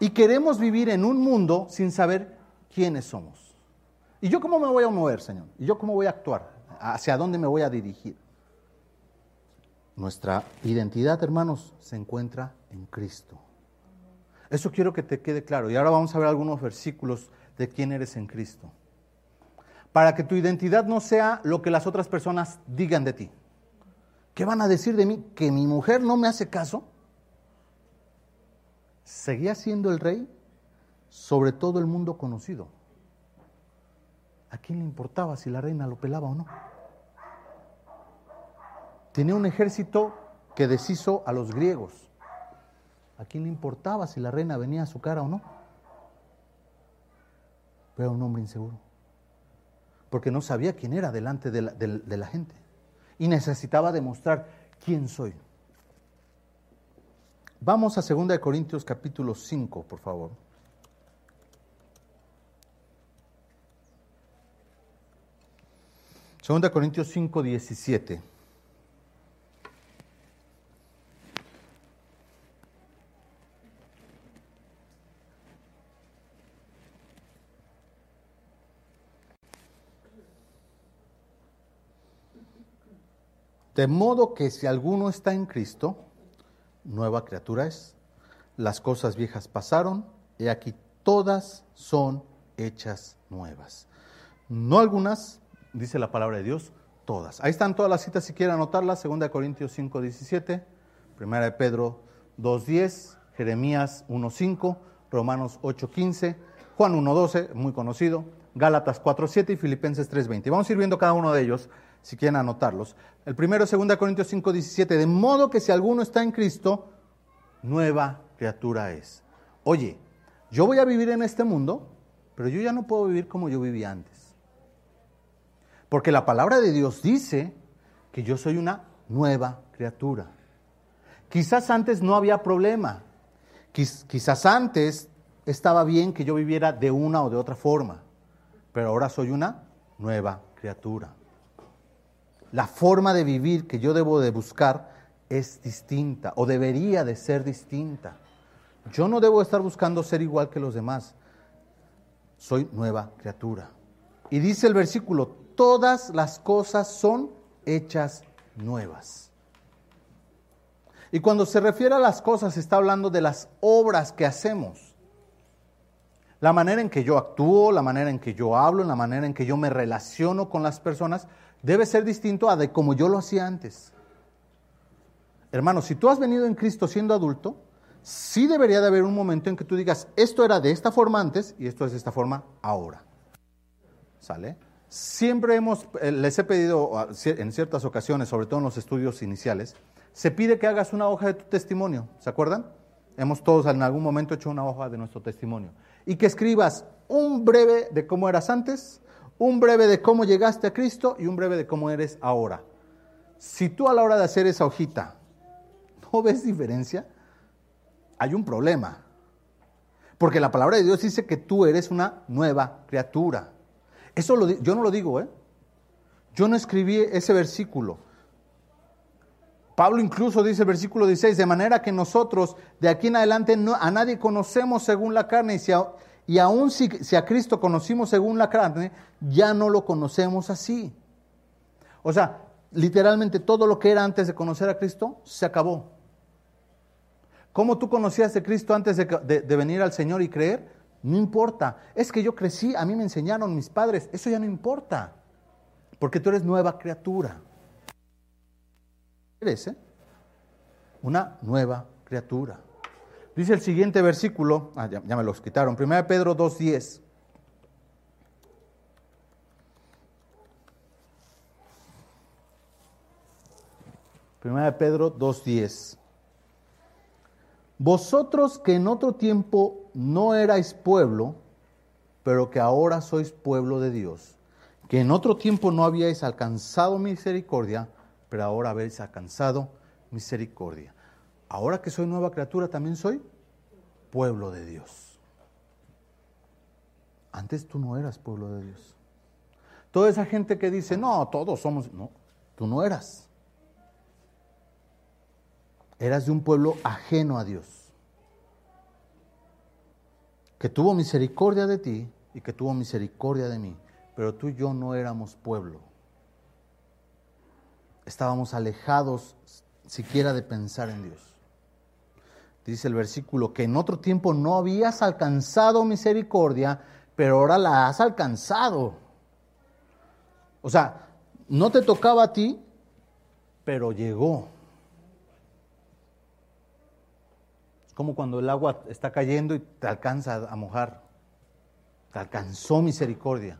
Y queremos vivir en un mundo sin saber quiénes somos. ¿Y yo cómo me voy a mover, Señor? ¿Y yo cómo voy a actuar? ¿Hacia dónde me voy a dirigir? Nuestra identidad, hermanos, se encuentra en Cristo. Eso quiero que te quede claro. Y ahora vamos a ver algunos versículos de quién eres en Cristo. Para que tu identidad no sea lo que las otras personas digan de ti. ¿Qué van a decir de mí? ¿Que mi mujer no me hace caso? Seguía siendo el rey sobre todo el mundo conocido. ¿A quién le importaba si la reina lo pelaba o no? Tenía un ejército que deshizo a los griegos. ¿A quién le importaba si la reina venía a su cara o no? Pero era un hombre inseguro. Porque no sabía quién era delante de la, gente. Y necesitaba demostrar quién soy. Vamos a 2 Corintios capítulo 5, por favor. 2 Corintios 5, 17. De modo que si alguno está en Cristo, nueva criatura es. Las cosas viejas pasaron y aquí todas son hechas nuevas. No algunas, dice la palabra de Dios, todas. Ahí están todas las citas si quieren anotarlas, 2 Corintios 5, 17, 1 de Pedro 2, 10, Jeremías 1, 5, Romanos 8, 15, Juan 1, 12, muy conocido, Gálatas 4, 7 y Filipenses 3, 20. Vamos a ir viendo cada uno de ellos si quieren anotarlos. El primero es 2 Corintios 5, 17, de modo que si alguno está en Cristo, nueva criatura es. Oye, yo voy a vivir en este mundo, pero yo ya no puedo vivir como yo vivía antes. Porque la palabra de Dios dice que yo soy una nueva criatura. Quizás antes no había problema. Quizás antes estaba bien que yo viviera de una o de otra forma. Pero ahora soy una nueva criatura. La forma de vivir que yo debo de buscar es distinta o debería de ser distinta. Yo no debo estar buscando ser igual que los demás. Soy nueva criatura. Y dice el versículo todas las cosas son hechas nuevas. Y cuando se refiere a las cosas, está hablando de las obras que hacemos. La manera en que yo actúo, la manera en que yo hablo, la manera en que yo me relaciono con las personas, debe ser distinto a de como yo lo hacía antes. Hermano, si tú has venido en Cristo siendo adulto, sí debería de haber un momento en que tú digas, esto era de esta forma antes y esto es de esta forma ahora. ¿Sale? Siempre hemos, eh, les he pedido ah, en ciertas ocasiones, sobre todo en los estudios iniciales, se pide que hagas una hoja de tu testimonio, ¿se acuerdan? Hemos todos en algún momento hecho una hoja de nuestro testimonio. Y que escribas un breve de cómo eras antes, un breve de cómo llegaste a Cristo y un breve de cómo eres ahora. Si tú a la hora de hacer esa hojita no ves diferencia, hay un problema. Porque la palabra de Dios dice que tú eres una nueva criatura. Eso lo, yo no lo digo, ¿eh? Yo no escribí ese versículo. Pablo incluso dice el versículo 16, de manera que nosotros de aquí en adelante a nadie conocemos según la carne y, si y aún si, si a Cristo conocimos según la carne, ya no lo conocemos así. O sea, literalmente todo lo que era antes de conocer a Cristo se acabó. ¿Cómo tú conocías a Cristo antes de venir al Señor y creer? No importa. Es que yo crecí, a mí me enseñaron mis padres. Eso ya no importa. Porque tú eres nueva criatura. Eres, ¿eh? Una nueva criatura. Dice el siguiente versículo, ah, ya, me los quitaron, 1 Pedro 2.10. Primera Pedro 2.10. Vosotros que en otro tiempo no erais pueblo, pero que ahora sois pueblo de Dios, que en otro tiempo no habíais alcanzado misericordia, pero ahora habéis alcanzado misericordia. Ahora que soy nueva criatura, también soy pueblo de Dios. Antes tú no eras pueblo de Dios. Toda esa gente que dice, no, todos somos, no, tú no eras. Eras de un pueblo ajeno a Dios, que tuvo misericordia de ti y que tuvo misericordia de mí, pero tú y yo no éramos pueblo. Estábamos alejados siquiera de pensar en Dios. dice el versículo, que en otro tiempo no habías alcanzado misericordia, pero ahora la has alcanzado. O sea, no te tocaba a ti, pero llegó. Es como cuando el agua está cayendo y te alcanza a mojar. Te alcanzó misericordia.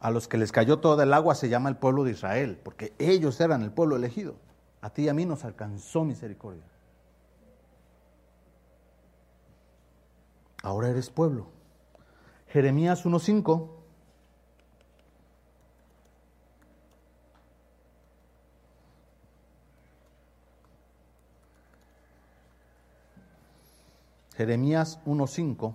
A los que les cayó toda el agua se llama el pueblo de Israel, porque ellos eran el pueblo elegido. A ti y a mí nos alcanzó misericordia. Ahora eres pueblo. Jeremías 1.5. Jeremías 1.5.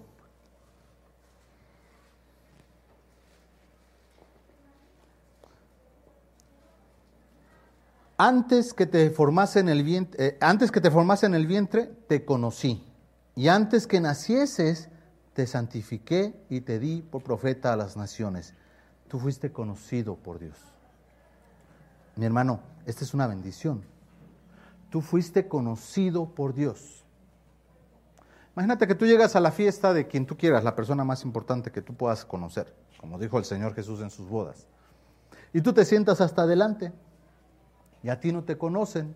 Antes que te formase en el vientre, eh, antes que te en el vientre, te conocí. Y antes que nacieses, te santifiqué y te di por profeta a las naciones. Tú fuiste conocido por Dios. Mi hermano, esta es una bendición. Tú fuiste conocido por Dios. Imagínate que tú llegas a la fiesta de quien tú quieras, la persona más importante que tú puedas conocer, como dijo el Señor Jesús en sus bodas. Y tú te sientas hasta adelante y a ti no te conocen.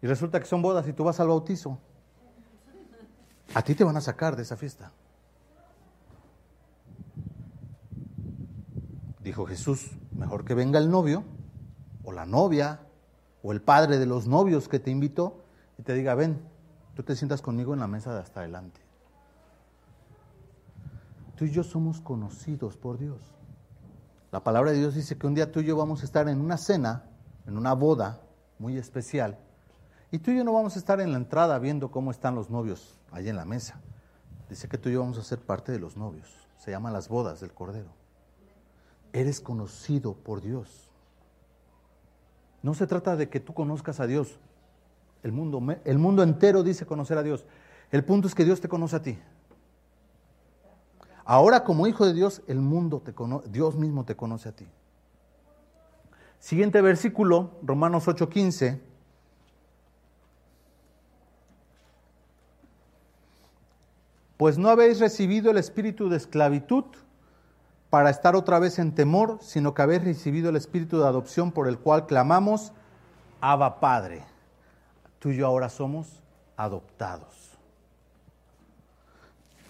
Y resulta que son bodas y tú vas al bautizo. A ti te van a sacar de esa fiesta. Dijo Jesús, mejor que venga el novio o la novia o el padre de los novios que te invitó y te diga, ven, tú te sientas conmigo en la mesa de hasta adelante. Tú y yo somos conocidos por Dios. La palabra de Dios dice que un día tú y yo vamos a estar en una cena en una boda muy especial, y tú y yo no vamos a estar en la entrada viendo cómo están los novios ahí en la mesa. Dice que tú y yo vamos a ser parte de los novios. Se llaman las bodas del Cordero. Eres conocido por Dios. No se trata de que tú conozcas a Dios. El mundo, el mundo entero dice conocer a Dios. El punto es que Dios te conoce a ti. Ahora como hijo de Dios, el mundo te conoce, Dios mismo te conoce a ti. Siguiente versículo, Romanos 8:15. Pues no habéis recibido el espíritu de esclavitud para estar otra vez en temor, sino que habéis recibido el espíritu de adopción por el cual clamamos, Abba Padre. Tú y yo ahora somos adoptados.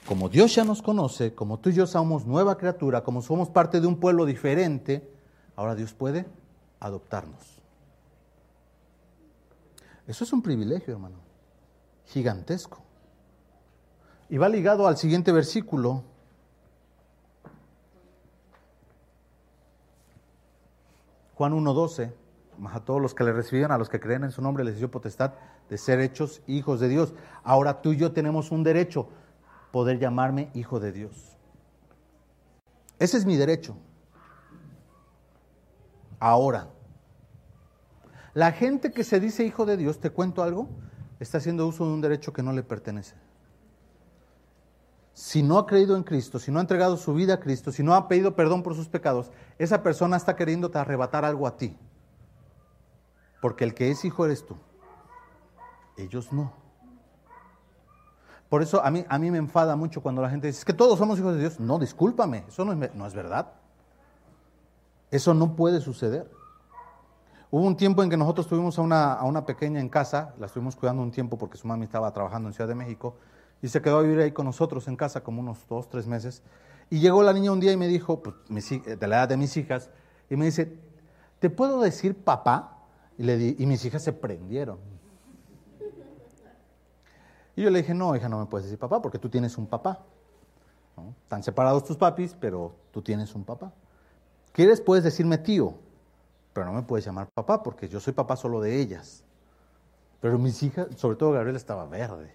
Como Dios ya nos conoce, como tú y yo somos nueva criatura, como somos parte de un pueblo diferente, ahora Dios puede adoptarnos. Eso es un privilegio, hermano, gigantesco. Y va ligado al siguiente versículo. Juan 1.12, a todos los que le recibieron, a los que creen en su nombre, les dio potestad de ser hechos hijos de Dios. Ahora tú y yo tenemos un derecho, poder llamarme hijo de Dios. Ese es mi derecho ahora. La gente que se dice hijo de Dios, te cuento algo, está haciendo uso de un derecho que no le pertenece. Si no ha creído en Cristo, si no ha entregado su vida a Cristo, si no ha pedido perdón por sus pecados, esa persona está queriéndote arrebatar algo a ti. Porque el que es hijo eres tú. Ellos no. Por eso a mí, a mí me enfada mucho cuando la gente dice, es que todos somos hijos de Dios. No, discúlpame, eso no es, no es verdad. Eso no puede suceder. Hubo un tiempo en que nosotros tuvimos a una, a una pequeña en casa, la estuvimos cuidando un tiempo porque su mami estaba trabajando en Ciudad de México, y se quedó a vivir ahí con nosotros en casa como unos dos, tres meses. Y llegó la niña un día y me dijo, pues, de la edad de mis hijas, y me dice, ¿te puedo decir papá? Y, le di, y mis hijas se prendieron. Y yo le dije, no, hija, no me puedes decir papá porque tú tienes un papá. Están separados tus papis, pero tú tienes un papá. ¿Quieres? Puedes decirme tío, pero no me puedes llamar papá porque yo soy papá solo de ellas. Pero mis hijas, sobre todo Gabriela, estaba verde.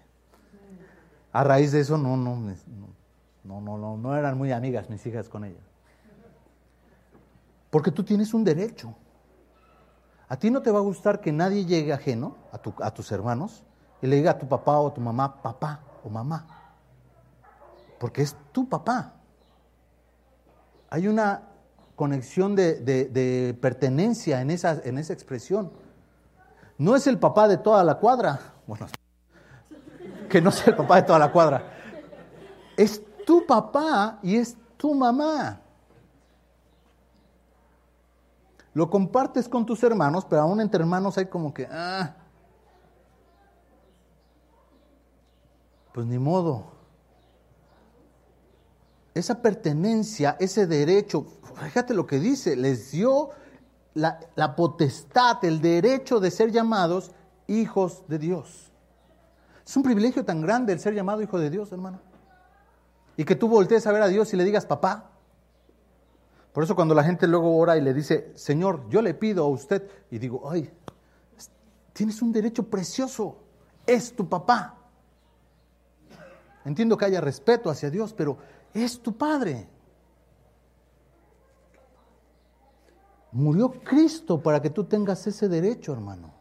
A raíz de eso, no, no, no, no, no, no eran muy amigas mis hijas con ella. Porque tú tienes un derecho. A ti no te va a gustar que nadie llegue ajeno a, tu, a tus hermanos y le diga a tu papá o a tu mamá, papá o mamá. Porque es tu papá. Hay una conexión de, pertenencia en esa, en esa expresión. no es el papá de toda la cuadra. Bueno, que no sea el papá de toda la cuadra. Es tu papá y es tu mamá. Lo compartes con tus hermanos, pero aún entre hermanos hay como que, ah, pues ni modo. Esa pertenencia, ese derecho, fíjate lo que dice, les dio la, la potestad, el derecho de ser llamados hijos de Dios. Es un privilegio tan grande el ser llamado hijo de Dios, hermano. Y que tú voltees a ver a Dios y le digas, papá, por eso cuando la gente luego ora y le dice, Señor, yo le pido a usted, y digo, ay, tienes un derecho precioso, es tu papá. Entiendo que haya respeto hacia Dios, pero es tu Padre. Murió Cristo para que tú tengas ese derecho, hermano,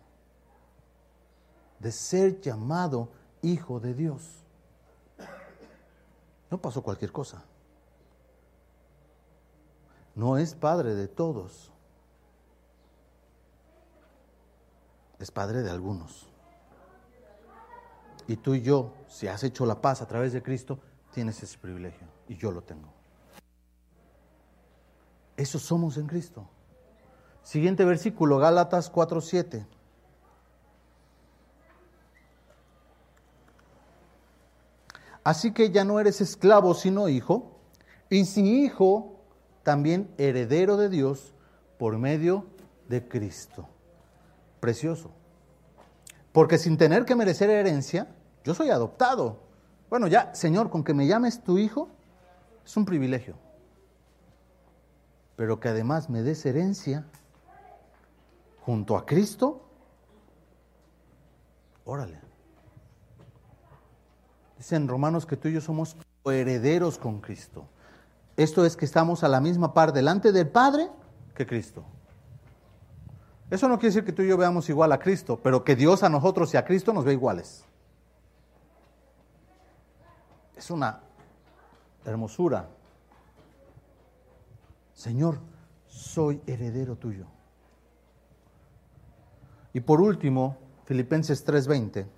de ser llamado hijo de Dios. No pasó cualquier cosa no es padre de todos, es padre de algunos. Y tú y yo, si has hecho la paz a través de Cristo, tienes ese privilegio. Y yo lo tengo. Eso somos en Cristo. Siguiente versículo, Gálatas 4:7. Así que ya no eres esclavo, sino hijo. Y si hijo, también heredero de Dios por medio de Cristo. Precioso. Porque sin tener que merecer herencia, yo soy adoptado. Bueno, ya, Señor, con que me llames tu hijo, es un privilegio. Pero que además me des herencia junto a Cristo, órale. Dicen Romanos que tú y yo somos herederos con Cristo. Esto es que estamos a la misma par delante del Padre que Cristo. Eso no quiere decir que tú y yo veamos igual a Cristo, pero que Dios a nosotros y a Cristo nos ve iguales. Es una hermosura. Señor, soy heredero tuyo. Y por último, Filipenses 3:20.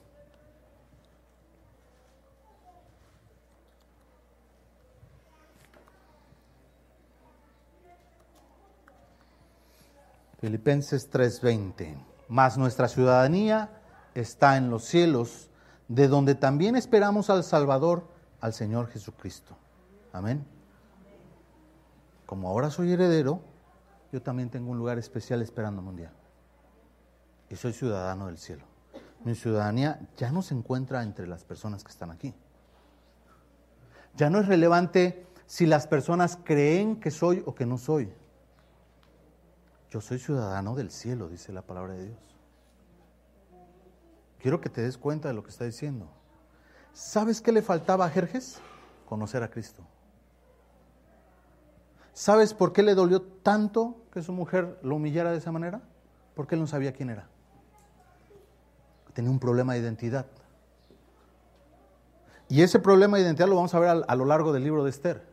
Filipenses 3:20. Mas nuestra ciudadanía está en los cielos, de donde también esperamos al Salvador, al Señor Jesucristo. Amén. Como ahora soy heredero, yo también tengo un lugar especial esperándome un día. Y soy ciudadano del cielo. Mi ciudadanía ya no se encuentra entre las personas que están aquí. Ya no es relevante si las personas creen que soy o que no soy. Yo soy ciudadano del cielo, dice la palabra de Dios. Quiero que te des cuenta de lo que está diciendo. ¿Sabes qué le faltaba a Jerjes? Conocer a Cristo. ¿Sabes por qué le dolió tanto que su mujer lo humillara de esa manera? Porque él no sabía quién era. Tenía un problema de identidad. Y ese problema de identidad lo vamos a ver a, lo largo del libro de Esther.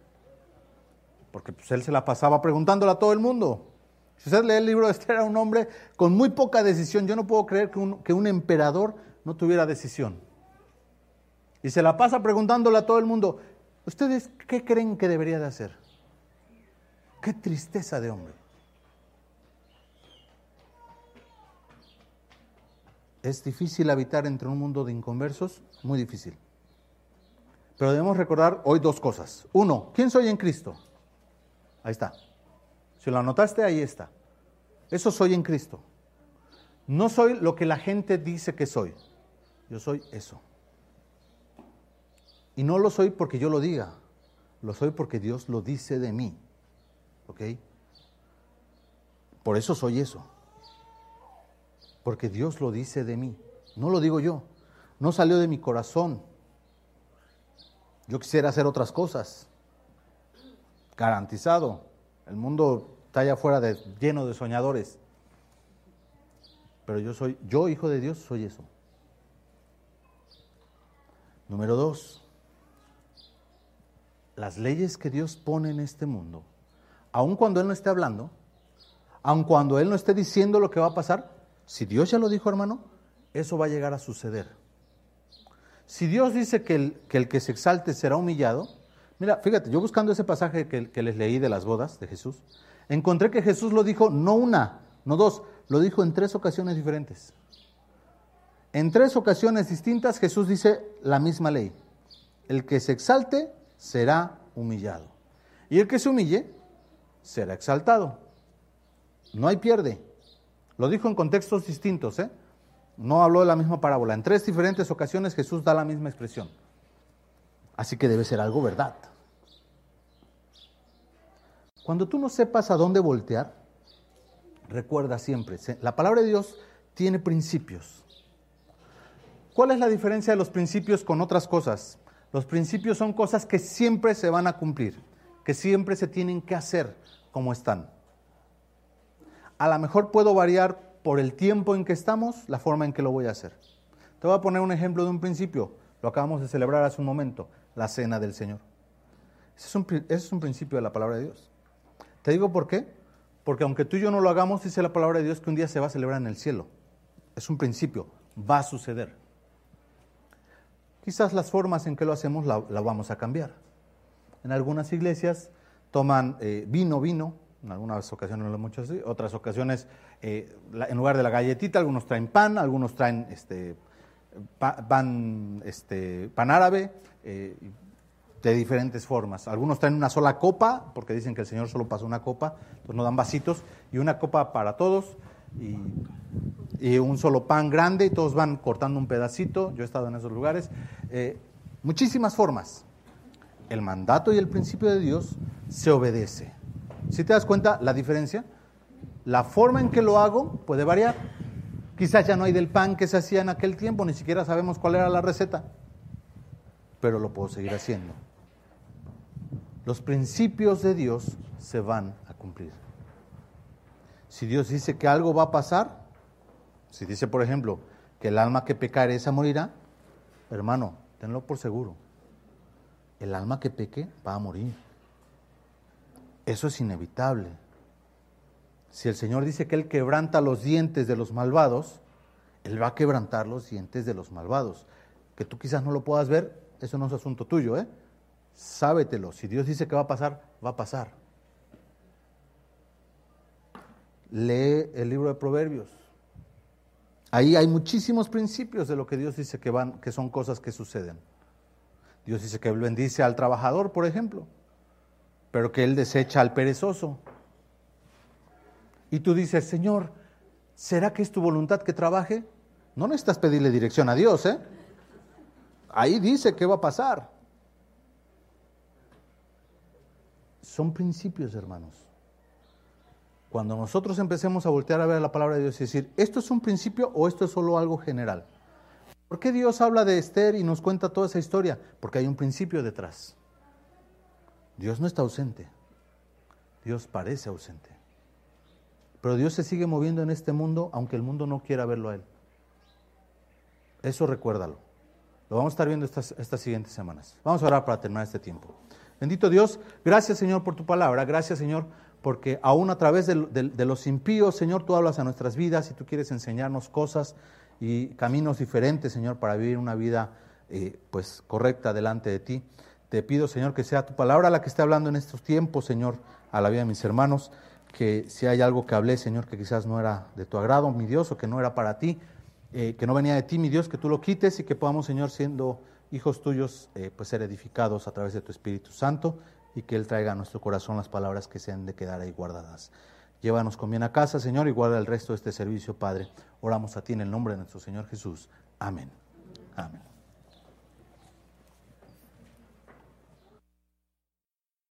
Porque pues, él se la pasaba preguntándole a todo el mundo. Si usted lee el libro de Esther, era un hombre con muy poca decisión. Yo no puedo creer que un, que un emperador no tuviera decisión. Y se la pasa preguntándole a todo el mundo, ¿ustedes qué creen que debería de hacer? Qué tristeza de hombre. ¿Es difícil habitar entre un mundo de inconversos? Muy difícil. Pero debemos recordar hoy dos cosas. Uno, ¿quién soy en Cristo? Ahí está. Si lo anotaste, ahí está. Eso soy en Cristo. No soy lo que la gente dice que soy. Yo soy eso. Y no lo soy porque yo lo diga. Lo soy porque Dios lo dice de mí. ¿Ok? Por eso soy eso. Porque Dios lo dice de mí. No lo digo yo. No salió de mi corazón. Yo quisiera hacer otras cosas. Garantizado. El mundo está allá afuera de, lleno de soñadores. Pero yo soy, yo hijo de Dios, soy eso. Número dos, las leyes que Dios pone en este mundo, aun cuando Él no esté hablando, aun cuando Él no esté diciendo lo que va a pasar, Si Dios ya lo dijo, hermano, eso va a llegar a suceder. Si Dios dice que el que, se exalte será humillado, mira, fíjate, yo buscando ese pasaje que les leí de las bodas de Jesús, encontré que Jesús lo dijo no una, no dos, lo dijo en tres ocasiones diferentes. En tres ocasiones distintas Jesús dice la misma ley. El que se exalte será humillado. Y el que se humille será exaltado. No hay pierde. Lo dijo en contextos distintos, ¿eh? No habló de la misma parábola. En tres diferentes ocasiones Jesús da la misma expresión. Así que debe ser algo verdad. Cuando tú no sepas a dónde voltear, recuerda siempre, la palabra de Dios tiene principios. ¿Cuál es la diferencia de los principios con otras cosas? Los principios son cosas que siempre se van a cumplir, que siempre se tienen que hacer como están. A lo mejor puedo variar por el tiempo en que estamos la forma en que lo voy a hacer. Te voy a poner un ejemplo de un principio. Lo acabamos de celebrar hace un momento, la cena del Señor. Ese es un, es un principio de la palabra de Dios. Te digo por qué. Porque aunque tú y yo no lo hagamos, dice la palabra de Dios que un día se va a celebrar en el cielo. Es un principio, va a suceder. Quizás las formas en que lo hacemos la, vamos a cambiar. En algunas iglesias toman eh, vino, vino, en algunas ocasiones lo mucho así, otras ocasiones eh, en lugar de la galletita, algunos traen pan, algunos traen este, pan, este, pan árabe, eh, de diferentes formas. Algunos traen una sola copa, porque dicen que el Señor solo pasó una copa, pues nos dan vasitos, y una copa para todos, y, un solo pan grande, y todos van cortando un pedacito. Yo he estado en esos lugares. Eh, muchísimas formas. El mandato y el principio de Dios se obedece. Si te das cuenta la diferencia, la forma en que lo hago puede variar. Quizás ya no hay del pan que se hacía en aquel tiempo, ni siquiera sabemos cuál era la receta, pero lo puedo seguir haciendo los principios de Dios se van a cumplir. Si Dios dice que algo va a pasar, si dice, por ejemplo, que el alma que pecare esa morirá, hermano, tenlo por seguro. El alma que peque va a morir. Eso es inevitable. Si el Señor dice que Él quebranta los dientes de los malvados, Él va a quebrantar los dientes de los malvados. Que tú quizás no lo puedas ver, eso no es asunto tuyo, ¿eh? sábetelo. Si Dios dice que va a pasar, va a pasar. Lee el libro de Proverbios. Ahí hay muchísimos principios de lo que Dios dice que, van, que son cosas que suceden. Dios dice que bendice al trabajador, por ejemplo, pero que Él desecha al perezoso. Y tú dices, Señor, ¿será que es tu voluntad que trabaje? No necesitas pedirle dirección a Dios, ¿eh? Ahí dice qué va a pasar. Son principios, hermanos. Cuando nosotros empecemos a voltear a ver la palabra de Dios y decir, ¿esto es un principio o esto es solo algo general? ¿Por qué Dios habla de Esther y nos cuenta toda esa historia? Porque hay un principio detrás. Dios no está ausente. Dios parece ausente. Pero Dios se sigue moviendo en este mundo aunque el mundo no quiera verlo a Él. Eso recuérdalo. Lo vamos a estar viendo estas, estas siguientes semanas. Vamos a orar para terminar este tiempo. Bendito Dios, gracias Señor por tu palabra, gracias Señor porque aún a través de, los impíos, Señor, tú hablas a nuestras vidas y tú quieres enseñarnos cosas y caminos diferentes, Señor, para vivir una vida eh, pues correcta delante de ti. Te pido, Señor, que sea tu palabra la que esté hablando en estos tiempos, Señor, a la vida de mis hermanos, que si hay algo que hablé, Señor, que quizás no era de tu agrado, mi Dios, o que no era para ti, eh, que no venía de ti, mi Dios, que tú lo quites y que podamos, Señor, siendo hijos tuyos, eh, pues ser edificados a través de tu Espíritu Santo y que Él traiga a nuestro corazón las palabras que se han de quedar ahí guardadas. Llévanos con bien a casa, Señor, y guarda el resto de este servicio, Padre. Oramos a ti en el nombre de nuestro Señor Jesús. Amén. Amén.